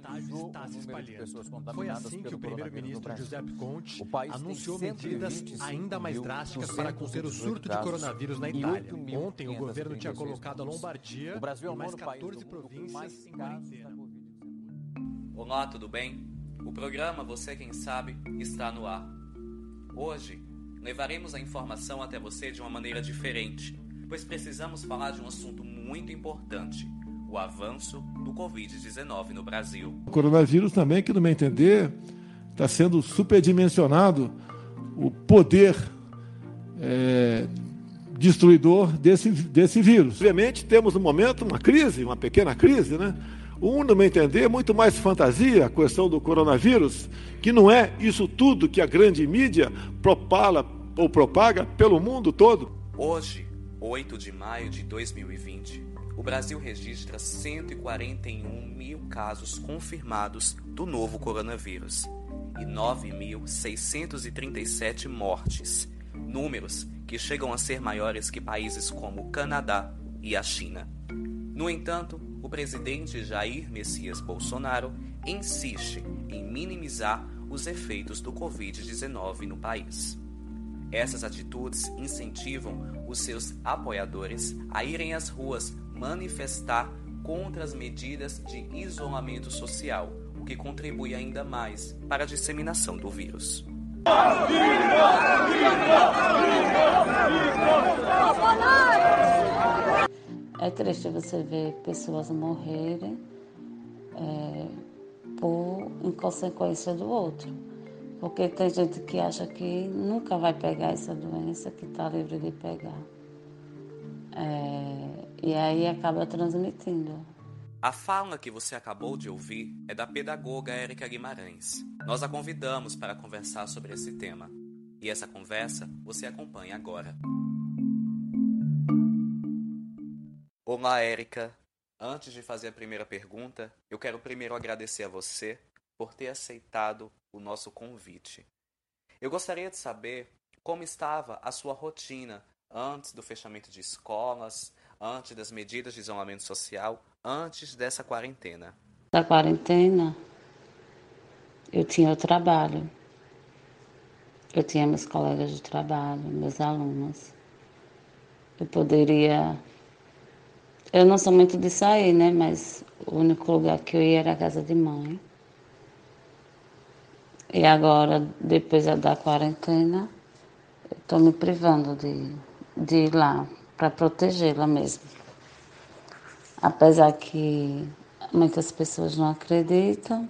está se espalhando. Foi assim que o primeiro-ministro Giuseppe Conte anunciou medidas ainda mais drásticas para conter o surto de coronavírus na Itália. Ontem, o governo tinha colocado a Lombardia e mais 14 províncias em quarentena. Olá, tudo bem? O programa Você Quem Sabe está no ar. Hoje, levaremos a informação até você de uma maneira diferente, pois precisamos falar de um assunto muito importante – o avanço do Covid-19 no Brasil. O coronavírus também, que no meu entender, está sendo superdimensionado o poder é, destruidor desse, desse vírus. Obviamente, temos no momento uma crise, uma pequena crise, né? Um, no meu entender, muito mais fantasia a questão do coronavírus, que não é isso tudo que a grande mídia propala ou propaga pelo mundo todo. Hoje, 8 de maio de 2020, o Brasil registra 141 mil casos confirmados do novo coronavírus e 9.637 mortes, números que chegam a ser maiores que países como o Canadá e a China. No entanto, o presidente Jair Messias Bolsonaro insiste em minimizar os efeitos do Covid-19 no país. Essas atitudes incentivam os seus apoiadores a irem às ruas manifestar contra as medidas de isolamento social, o que contribui ainda mais para a disseminação do vírus. É triste você ver pessoas morrerem é, por inconsequência do outro. Porque tem gente que acha que nunca vai pegar essa doença, que está livre de pegar. É, e aí acaba transmitindo. A fala que você acabou de ouvir é da pedagoga Érica Guimarães. Nós a convidamos para conversar sobre esse tema. E essa conversa você acompanha agora. Olá, Érica. Antes de fazer a primeira pergunta, eu quero primeiro agradecer a você por ter aceitado o nosso convite. Eu gostaria de saber como estava a sua rotina antes do fechamento de escolas, antes das medidas de isolamento social, antes dessa quarentena? Da quarentena, eu tinha o trabalho. Eu tinha meus colegas de trabalho, meus alunos. Eu poderia. Eu não sou muito de sair, né? Mas o único lugar que eu ia era a casa de mãe. E agora, depois da quarentena, eu estou me privando de, de ir lá para protegê-la mesmo. Apesar que muitas pessoas não acreditam,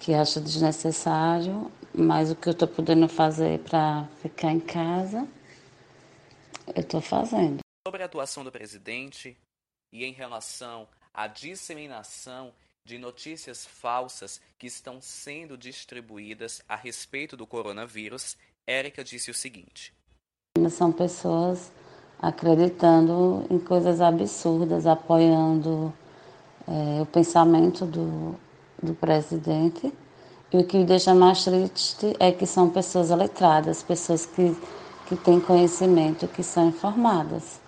que acham desnecessário, mas o que eu estou podendo fazer para ficar em casa, eu estou fazendo. Sobre a atuação do presidente e em relação à disseminação de notícias falsas que estão sendo distribuídas a respeito do coronavírus, Érica disse o seguinte: são pessoas acreditando em coisas absurdas, apoiando é, o pensamento do, do presidente. E o que me deixa mais triste é que são pessoas letradas, pessoas que, que têm conhecimento, que são informadas.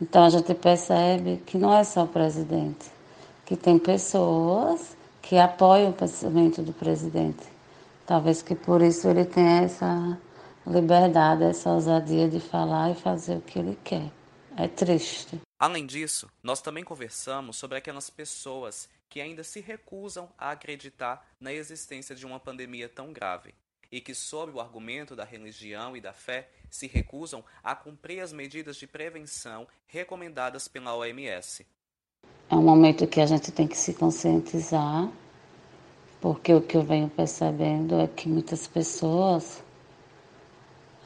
Então a gente percebe que não é só o presidente, que tem pessoas que apoiam o pensamento do presidente. Talvez que por isso ele tenha essa liberdade, essa ousadia de falar e fazer o que ele quer. É triste. Além disso, nós também conversamos sobre aquelas pessoas que ainda se recusam a acreditar na existência de uma pandemia tão grave e que, sob o argumento da religião e da fé, se recusam a cumprir as medidas de prevenção recomendadas pela OMS. É um momento que a gente tem que se conscientizar, porque o que eu venho percebendo é que muitas pessoas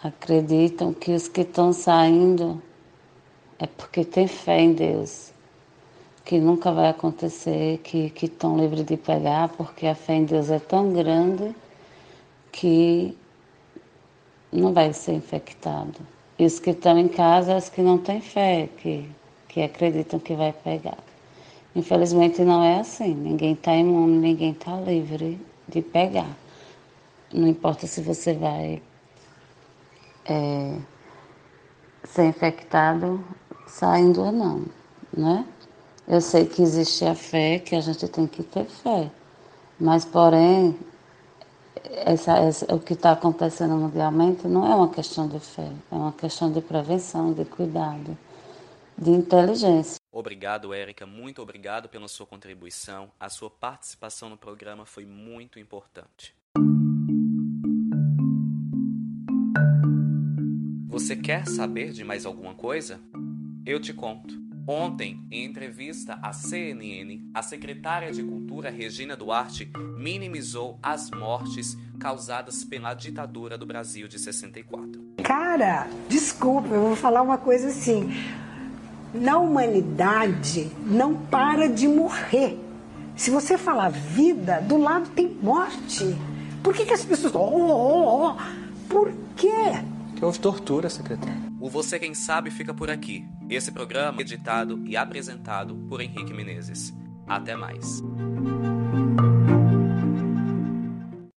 acreditam que os que estão saindo é porque tem fé em Deus, que nunca vai acontecer, que estão livres de pegar, porque a fé em Deus é tão grande que não vai ser infectado. E os que estão em casa, os que não têm fé, que, que acreditam que vai pegar. Infelizmente não é assim. Ninguém está imune, ninguém está livre de pegar. Não importa se você vai é, ser infectado saindo ou não, né? Eu sei que existe a fé, que a gente tem que ter fé. Mas, porém, essa, essa, o que está acontecendo mundialmente não é uma questão de fé, é uma questão de prevenção, de cuidado, de inteligência. Obrigado, Érica. Muito obrigado pela sua contribuição. A sua participação no programa foi muito importante. Você quer saber de mais alguma coisa? Eu te conto. Ontem, em entrevista à CNN, a secretária de Cultura Regina Duarte minimizou as mortes causadas pela ditadura do Brasil de 64. Cara, desculpa, eu vou falar uma coisa assim. Na humanidade não para de morrer. Se você falar vida, do lado tem morte. Por que, que as pessoas. Oh, oh, oh. Por quê? Que houve tortura, secretária. O Você Quem Sabe fica por aqui. Esse programa é editado e apresentado por Henrique Menezes. Até mais.